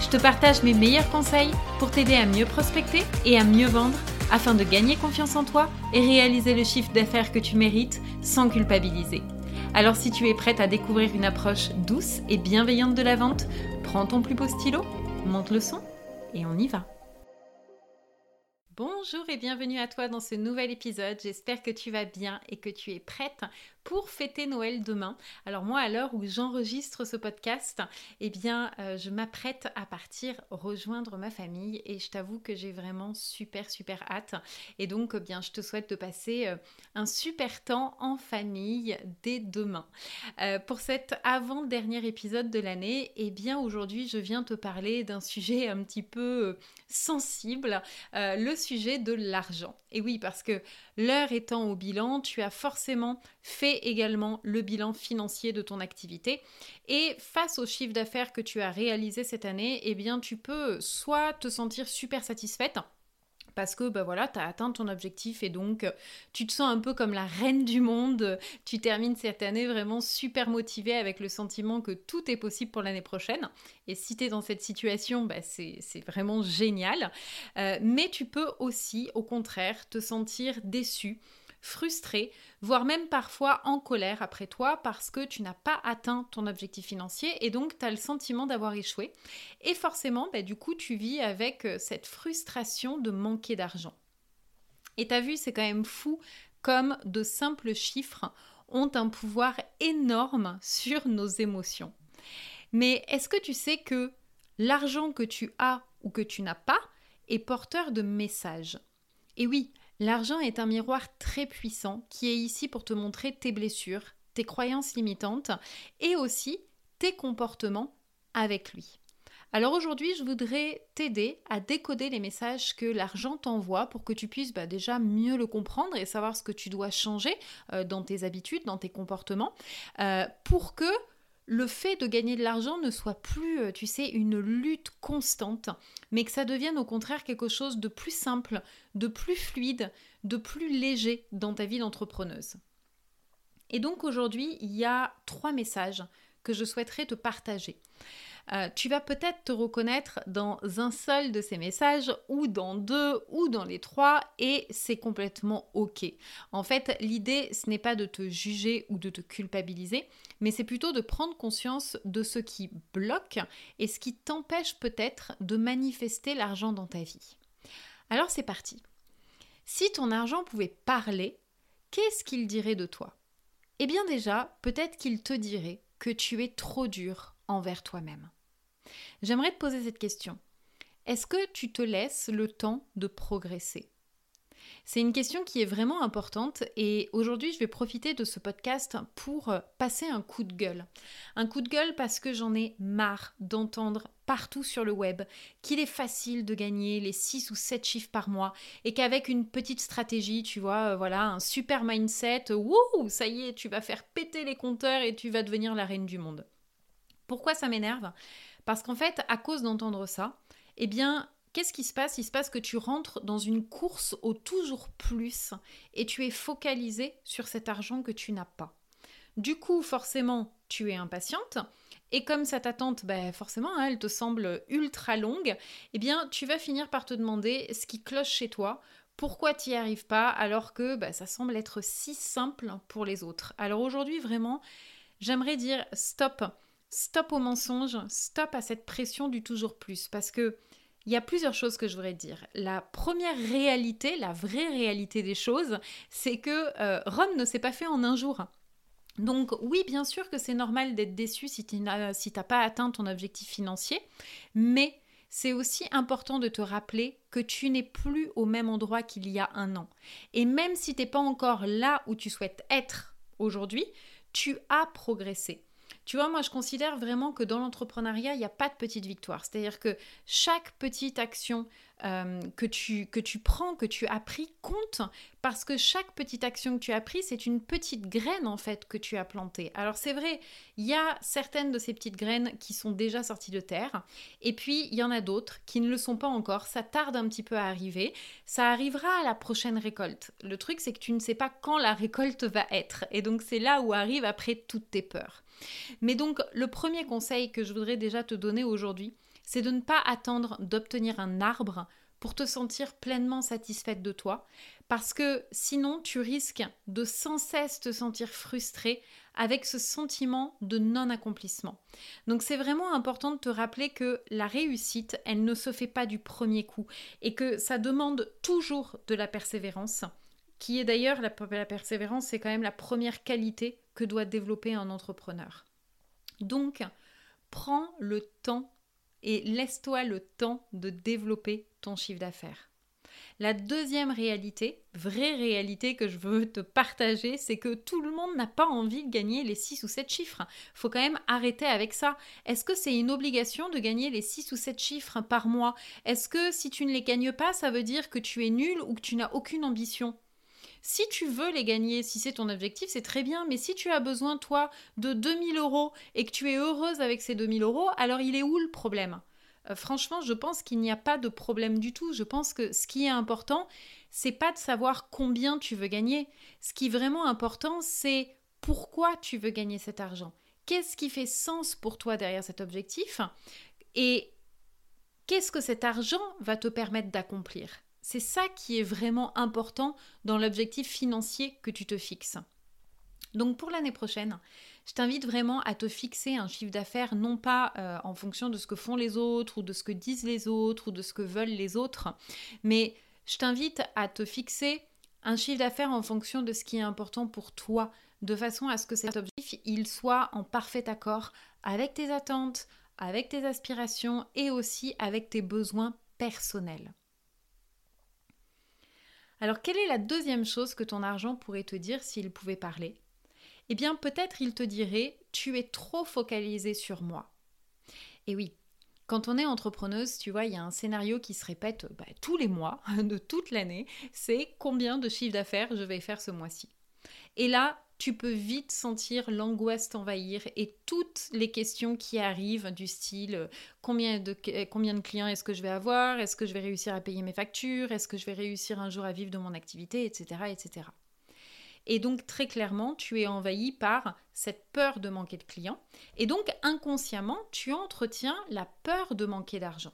Je te partage mes meilleurs conseils pour t'aider à mieux prospecter et à mieux vendre afin de gagner confiance en toi et réaliser le chiffre d'affaires que tu mérites sans culpabiliser. Alors si tu es prête à découvrir une approche douce et bienveillante de la vente, prends ton plus beau stylo, monte le son et on y va. Bonjour et bienvenue à toi dans ce nouvel épisode. J'espère que tu vas bien et que tu es prête pour fêter Noël demain. Alors moi, à l'heure où j'enregistre ce podcast, eh bien, euh, je m'apprête à partir rejoindre ma famille et je t'avoue que j'ai vraiment super super hâte. Et donc, eh bien, je te souhaite de passer euh, un super temps en famille dès demain. Euh, pour cet avant-dernier épisode de l'année, eh bien, aujourd'hui, je viens te parler d'un sujet un petit peu sensible, le sujet de l'argent. Et oui, parce que l'heure étant au bilan, tu as forcément fait également le bilan financier de ton activité. Et face au chiffre d'affaires que tu as réalisé cette année, eh bien, tu peux soit te sentir super satisfaite, parce que bah voilà, tu as atteint ton objectif et donc tu te sens un peu comme la reine du monde. Tu termines cette année vraiment super motivée avec le sentiment que tout est possible pour l'année prochaine. Et si tu es dans cette situation, bah c'est vraiment génial. Euh, mais tu peux aussi, au contraire, te sentir déçu frustré, voire même parfois en colère après toi parce que tu n'as pas atteint ton objectif financier et donc tu as le sentiment d'avoir échoué. Et forcément, bah, du coup, tu vis avec euh, cette frustration de manquer d'argent. Et tu as vu, c'est quand même fou comme de simples chiffres ont un pouvoir énorme sur nos émotions. Mais est-ce que tu sais que l'argent que tu as ou que tu n'as pas est porteur de messages? Et oui, L'argent est un miroir très puissant qui est ici pour te montrer tes blessures, tes croyances limitantes et aussi tes comportements avec lui. Alors aujourd'hui, je voudrais t'aider à décoder les messages que l'argent t'envoie pour que tu puisses bah, déjà mieux le comprendre et savoir ce que tu dois changer euh, dans tes habitudes, dans tes comportements, euh, pour que le fait de gagner de l'argent ne soit plus, euh, tu sais, une lutte constante, mais que ça devienne au contraire quelque chose de plus simple, de plus fluide, de plus léger dans ta vie d'entrepreneuse. Et donc aujourd'hui, il y a trois messages que je souhaiterais te partager. Euh, tu vas peut-être te reconnaître dans un seul de ces messages ou dans deux ou dans les trois et c'est complètement ok. En fait, l'idée, ce n'est pas de te juger ou de te culpabiliser, mais c'est plutôt de prendre conscience de ce qui bloque et ce qui t'empêche peut-être de manifester l'argent dans ta vie. Alors c'est parti. Si ton argent pouvait parler, qu'est-ce qu'il dirait de toi? Eh bien déjà, peut-être qu'il te dirait que tu es trop dur envers toi-même. J'aimerais te poser cette question. Est-ce que tu te laisses le temps de progresser? C'est une question qui est vraiment importante et aujourd'hui je vais profiter de ce podcast pour passer un coup de gueule. Un coup de gueule parce que j'en ai marre d'entendre partout sur le web qu'il est facile de gagner les 6 ou 7 chiffres par mois et qu'avec une petite stratégie, tu vois, euh, voilà, un super mindset, wouh, ça y est, tu vas faire péter les compteurs et tu vas devenir la reine du monde. Pourquoi ça m'énerve? Parce qu'en fait, à cause d'entendre ça, eh bien, qu'est-ce qui se passe? Il se passe que tu rentres dans une course au toujours plus et tu es focalisé sur cet argent que tu n'as pas. Du coup, forcément, tu es impatiente. Et comme cette attente, ben forcément, hein, elle te semble ultra longue, eh bien, tu vas finir par te demander ce qui cloche chez toi, pourquoi tu n'y arrives pas, alors que ben, ça semble être si simple pour les autres? Alors aujourd'hui, vraiment, j'aimerais dire stop stop au mensonge, stop à cette pression du toujours plus. Parce que il y a plusieurs choses que je voudrais dire. La première réalité, la vraie réalité des choses, c'est que euh, Rome ne s'est pas fait en un jour. Donc oui, bien sûr que c'est normal d'être déçu si tu n'as pas atteint ton objectif financier, mais c'est aussi important de te rappeler que tu n'es plus au même endroit qu'il y a un an. Et même si tu n'es pas encore là où tu souhaites être aujourd'hui, tu as progressé. Tu vois, moi, je considère vraiment que dans l'entrepreneuriat, il n'y a pas de petite victoire. C'est-à-dire que chaque petite action euh, que, tu, que tu prends, que tu as pris, compte parce que chaque petite action que tu as prise, c'est une petite graine en fait que tu as plantée. Alors c'est vrai, il y a certaines de ces petites graines qui sont déjà sorties de terre et puis il y en a d'autres qui ne le sont pas encore. Ça tarde un petit peu à arriver. Ça arrivera à la prochaine récolte. Le truc, c'est que tu ne sais pas quand la récolte va être et donc c'est là où arrivent après toutes tes peurs. Mais donc le premier conseil que je voudrais déjà te donner aujourd'hui, c'est de ne pas attendre d'obtenir un arbre pour te sentir pleinement satisfaite de toi, parce que sinon tu risques de sans cesse te sentir frustrée avec ce sentiment de non-accomplissement. Donc c'est vraiment important de te rappeler que la réussite, elle ne se fait pas du premier coup, et que ça demande toujours de la persévérance, qui est d'ailleurs la, la persévérance, c'est quand même la première qualité que doit développer un entrepreneur. Donc, prends le temps et laisse-toi le temps de développer ton chiffre d'affaires. La deuxième réalité, vraie réalité que je veux te partager, c'est que tout le monde n'a pas envie de gagner les 6 ou 7 chiffres. Faut quand même arrêter avec ça. Est-ce que c'est une obligation de gagner les 6 ou 7 chiffres par mois? Est-ce que si tu ne les gagnes pas, ça veut dire que tu es nul ou que tu n'as aucune ambition? Si tu veux les gagner, si c'est ton objectif, c'est très bien, mais si tu as besoin, toi, de 2000 euros et que tu es heureuse avec ces 2000 euros, alors il est où le problème? Euh, Franchement, je pense qu'il n'y a pas de problème du tout. Je pense que ce qui est important, c'est pas de savoir combien tu veux gagner. Ce qui est vraiment important, c'est pourquoi tu veux gagner cet argent. Qu'est-ce qui fait sens pour toi derrière cet objectif? Et qu'est-ce que cet argent va te permettre d'accomplir? C'est ça qui est vraiment important dans l'objectif financier que tu te fixes. Donc pour l'année prochaine, je t'invite vraiment à te fixer un chiffre d'affaires non pas euh, en fonction de ce que font les autres ou de ce que disent les autres ou de ce que veulent les autres, mais je t'invite à te fixer un chiffre d'affaires en fonction de ce qui est important pour toi, de façon à ce que cet objectif soit en parfait accord avec tes attentes, avec tes aspirations et aussi avec tes besoins personnels. Alors quelle est la deuxième chose que ton argent pourrait te dire s'il pouvait parler? Eh bien peut-être il te dirait tu es trop focalisé sur moi. Et oui, quand on est entrepreneuse, tu vois, il y a un scénario qui se répète bah, tous les mois de toute l'année, c'est combien de chiffre d'affaires je vais faire ce mois-ci? Et là, tu peux vite sentir l'angoisse t'envahir et toutes les questions qui arrivent du style euh, combien de, euh, combien de clients est-ce que je vais avoir, est-ce que je vais réussir à payer mes factures, est-ce que je vais réussir un jour à vivre de mon activité, etc. etc. Et donc très clairement, tu es envahi par cette peur de manquer de clients et donc inconsciemment, tu entretiens la peur de manquer d'argent.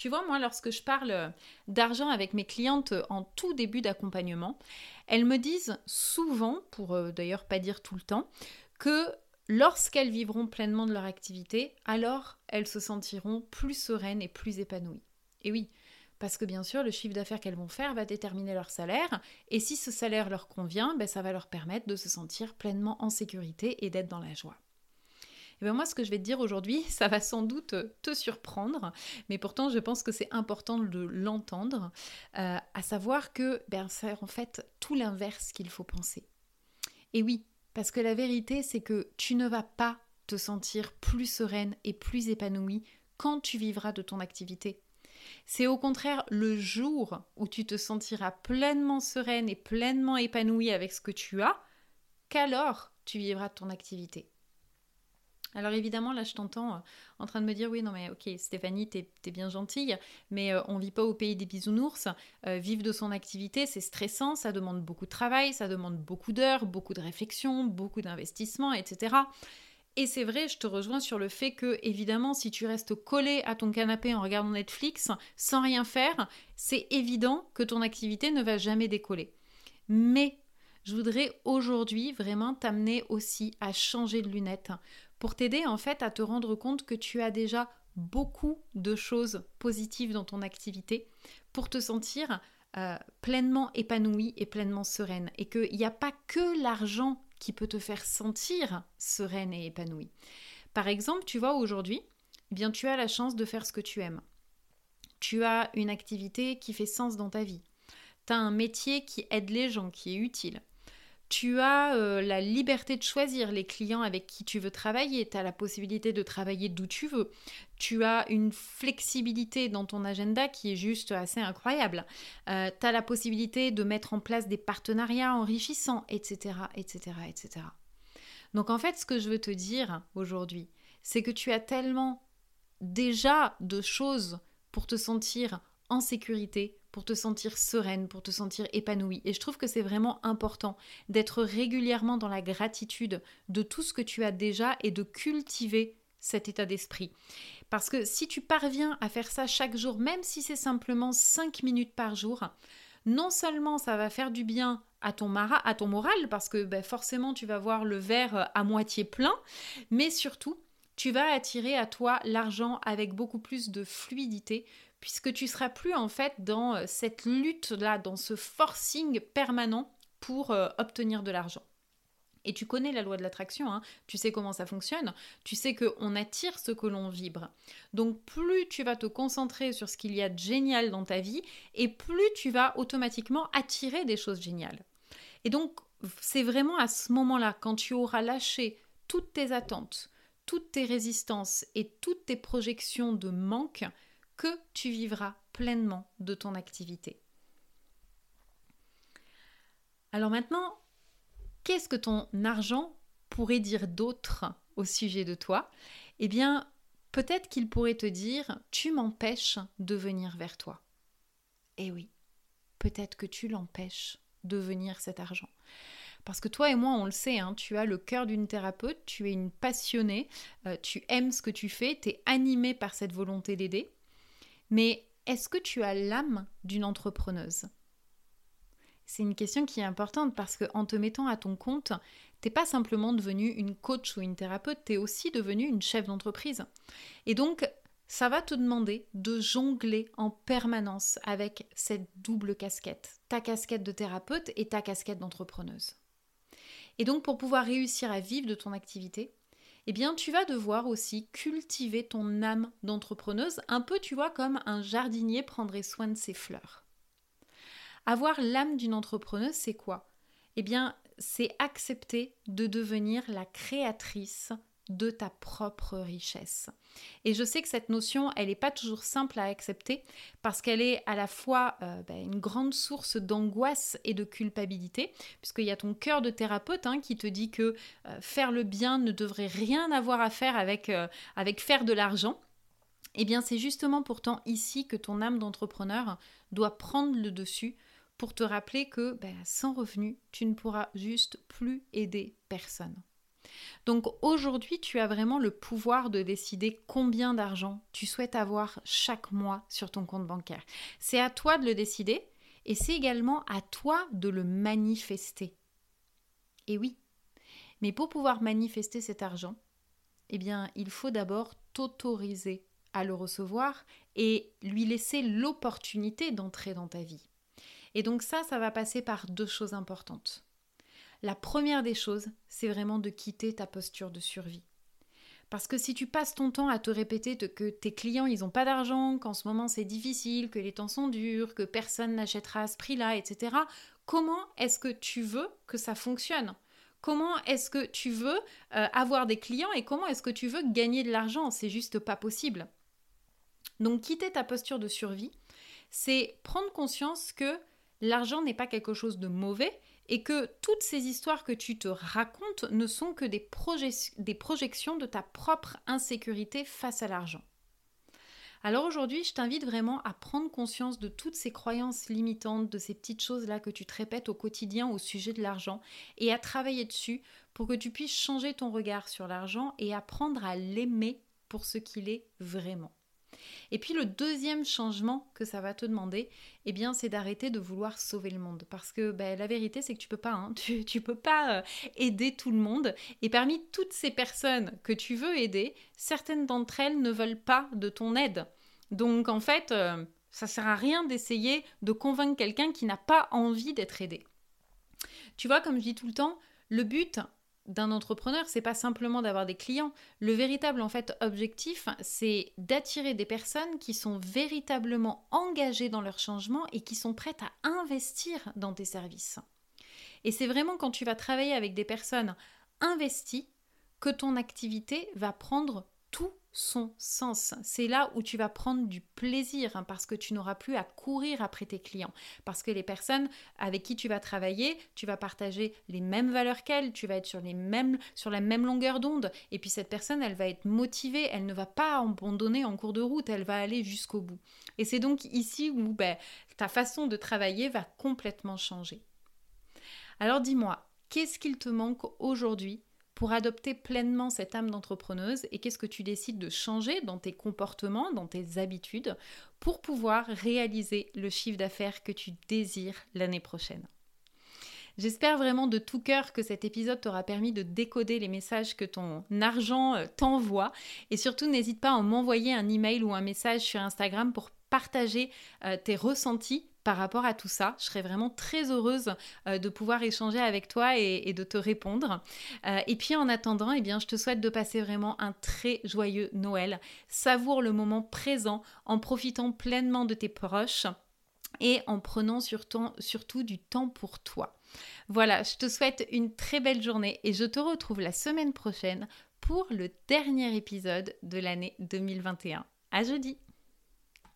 Tu vois, moi, lorsque je parle d'argent avec mes clientes en tout début d'accompagnement, elles me disent souvent, pour euh, d'ailleurs pas dire tout le temps, que lorsqu'elles vivront pleinement de leur activité, alors elles se sentiront plus sereines et plus épanouies. Et oui, parce que bien sûr, le chiffre d'affaires qu'elles vont faire va déterminer leur salaire, et si ce salaire leur convient, ben, ça va leur permettre de se sentir pleinement en sécurité et d'être dans la joie. Et bien moi, ce que je vais te dire aujourd'hui, ça va sans doute te surprendre, mais pourtant, je pense que c'est important de l'entendre, euh, à savoir que ben, c'est en fait tout l'inverse qu'il faut penser. Et oui, parce que la vérité, c'est que tu ne vas pas te sentir plus sereine et plus épanouie quand tu vivras de ton activité. C'est au contraire le jour où tu te sentiras pleinement sereine et pleinement épanouie avec ce que tu as qu'alors tu vivras de ton activité. Alors évidemment, là, je t'entends euh, en train de me dire, oui, non, mais ok, Stéphanie, t'es es bien gentille, mais on euh, on vit pas au pays des bisounours. Euh, vivre de son activité, c'est stressant, ça demande beaucoup de travail, ça demande beaucoup d'heures, beaucoup de réflexion, beaucoup d'investissement, etc. Et c'est vrai, je te rejoins sur le fait que, évidemment, si tu restes collé à ton canapé en regardant Netflix sans rien faire, c'est évident que ton activité ne va jamais décoller. Mais je voudrais aujourd'hui vraiment t'amener aussi à changer de lunettes pour t'aider en fait à te rendre compte que tu as déjà beaucoup de choses positives dans ton activité pour te sentir euh, pleinement épanouie et pleinement sereine et qu'il n'y a pas que l'argent qui peut te faire sentir sereine et épanouie. Par exemple, tu vois aujourd'hui, eh bien tu as la chance de faire ce que tu aimes. Tu as une activité qui fait sens dans ta vie. Tu as un métier qui aide les gens, qui est utile Tu as euh, la liberté de choisir les clients avec qui tu veux travailler. Tu as la possibilité de travailler d'où tu veux. Tu as une flexibilité dans ton agenda qui est juste assez incroyable. Euh, tu as la possibilité de mettre en place des partenariats enrichissants, etc., etc., etc. Donc en fait, ce que je veux te dire aujourd'hui, c'est que tu as tellement déjà de choses pour te sentir en sécurité, pour te sentir sereine, pour te sentir épanouie. Et je trouve que c'est vraiment important d'être régulièrement dans la gratitude de tout ce que tu as déjà et de cultiver cet état d'esprit. Parce que si tu parviens à faire ça chaque jour, même si c'est simplement 5 minutes par jour, non seulement ça va faire du bien à ton, à ton moral, parce que ben, forcément tu vas voir le verre à moitié plein, mais surtout tu vas attirer à toi l'argent avec beaucoup plus de fluidité puisque tu seras plus en fait dans euh, cette lutte là, dans ce forcing permanent pour euh, obtenir de l'argent. Et tu connais la loi de l'attraction, hein. tu sais comment ça fonctionne, tu sais qu'on attire ce que l'on vibre. Donc plus tu vas te concentrer sur ce qu'il y a de génial dans ta vie, et plus tu vas automatiquement attirer des choses géniales. Et donc c'est vraiment à ce moment-là, quand tu auras lâché toutes tes attentes, toutes tes résistances et toutes tes projections de manque que tu vivras pleinement de ton activité. Alors maintenant, qu'est-ce que ton argent pourrait dire d'autre au sujet de toi? Eh bien, peut-être qu'il pourrait te dire tu m'empêches de venir vers toi. Eh oui, peut-être que tu l'empêches de venir cet argent. Parce que toi et moi, on le sait, hein, tu as le cœur d'une thérapeute, tu es une passionnée, euh, tu aimes ce que tu fais, tu es animée par cette volonté d'aider. Mais est-ce que tu as l'âme d'une entrepreneuse? C'est une question qui est importante parce qu'en te mettant à ton compte, t'es pas simplement devenue une coach ou une thérapeute, tu es aussi devenue une chef d'entreprise. Et donc, ça va te demander de jongler en permanence avec cette double casquette, ta casquette de thérapeute et ta casquette d'entrepreneuse. Et donc pour pouvoir réussir à vivre de ton activité, eh bien tu vas devoir aussi cultiver ton âme d'entrepreneuse, un peu tu vois comme un jardinier prendrait soin de ses fleurs. Avoir l'âme d'une entrepreneuse, c'est quoi? Eh bien, c'est accepter de devenir la créatrice de ta propre richesse. Et je sais que cette notion, elle n'est pas toujours simple à accepter parce qu'elle est à la fois euh, ben, une grande source d'angoisse et de culpabilité, puisqu'il y a ton cœur de thérapeute hein, qui te dit que euh, faire le bien ne devrait rien avoir à faire avec, euh, avec faire de l'argent. Eh bien, c'est justement pourtant ici que ton âme d'entrepreneur doit prendre le dessus pour te rappeler que ben, sans revenu, tu ne pourras juste plus aider personne. Donc aujourd'hui, tu as vraiment le pouvoir de décider combien d'argent tu souhaites avoir chaque mois sur ton compte bancaire. C'est à toi de le décider et c'est également à toi de le manifester. Et oui, mais pour pouvoir manifester cet argent, eh bien, il faut d'abord t'autoriser à le recevoir et lui laisser l'opportunité d'entrer dans ta vie. Et donc ça, ça va passer par deux choses importantes. La première des choses, c'est vraiment de quitter ta posture de survie. Parce que si tu passes ton temps à te répéter que tes clients, ils n'ont pas d'argent, qu'en ce moment c'est difficile, que les temps sont durs, que personne n'achètera à ce prix-là, etc., comment est-ce que tu veux que ça fonctionne? Comment est-ce que tu veux euh, avoir des clients et comment est-ce que tu veux gagner de l'argent? C'est juste pas possible. Donc quitter ta posture de survie, c'est prendre conscience que l'argent n'est pas quelque chose de mauvais et que toutes ces histoires que tu te racontes ne sont que des, des projections de ta propre insécurité face à l'argent. Alors aujourd'hui, je t'invite vraiment à prendre conscience de toutes ces croyances limitantes, de ces petites choses-là que tu te répètes au quotidien au sujet de l'argent, et à travailler dessus pour que tu puisses changer ton regard sur l'argent et apprendre à l'aimer pour ce qu'il est vraiment. Et puis le deuxième changement que ça va te demander, eh bien, c'est d'arrêter de vouloir sauver le monde. Parce que ben, la vérité, c'est que tu peux pas, hein. tu, peux pas euh, aider tout le monde. Et parmi toutes ces personnes que tu veux aider, certaines d'entre elles ne veulent pas de ton aide. Donc en fait, euh, ça sert à rien d'essayer de convaincre quelqu'un qui n'a pas envie d'être aidé. Tu vois, comme je dis tout le temps, le but, d'un entrepreneur, c'est pas simplement d'avoir des clients. Le véritable en fait objectif, c'est d'attirer des personnes qui sont véritablement engagées dans leur changement et qui sont prêtes à investir dans tes services. Et c'est vraiment quand tu vas travailler avec des personnes investies que ton activité va prendre tout son sens. C'est là où tu vas prendre du plaisir hein, parce que tu n'auras plus à courir après tes clients. Parce que les personnes avec qui tu vas travailler, tu vas partager les mêmes valeurs qu'elles, tu vas être sur, les mêmes, sur la même longueur d'onde. Et puis cette personne, elle va être motivée, elle ne va pas abandonner en cours de route, elle va aller jusqu'au bout. Et c'est donc ici où ben, ta façon de travailler va complètement changer. Alors dis-moi, qu'est-ce qu'il te manque aujourd'hui pour adopter pleinement cette âme d'entrepreneuse et qu'est-ce que tu décides de changer dans tes comportements, dans tes habitudes pour pouvoir réaliser le chiffre d'affaires que tu désires l'année prochaine? J'espère vraiment de tout cœur que cet épisode t'aura permis de décoder les messages que ton argent euh, t'envoie et surtout n'hésite pas à m'envoyer un email ou un message sur Instagram pour partager euh, tes ressentis par rapport à tout ça. Je serais vraiment très heureuse euh, de pouvoir échanger avec toi et, de te répondre. Euh, et puis en attendant, eh bien, je te souhaite de passer vraiment un très joyeux Noël. Savoure le moment présent en profitant pleinement de tes proches et en prenant surtout, surtout du temps pour toi. Voilà, je te souhaite une très belle journée et je te retrouve la semaine prochaine pour le dernier épisode de l'année 2021. À jeudi!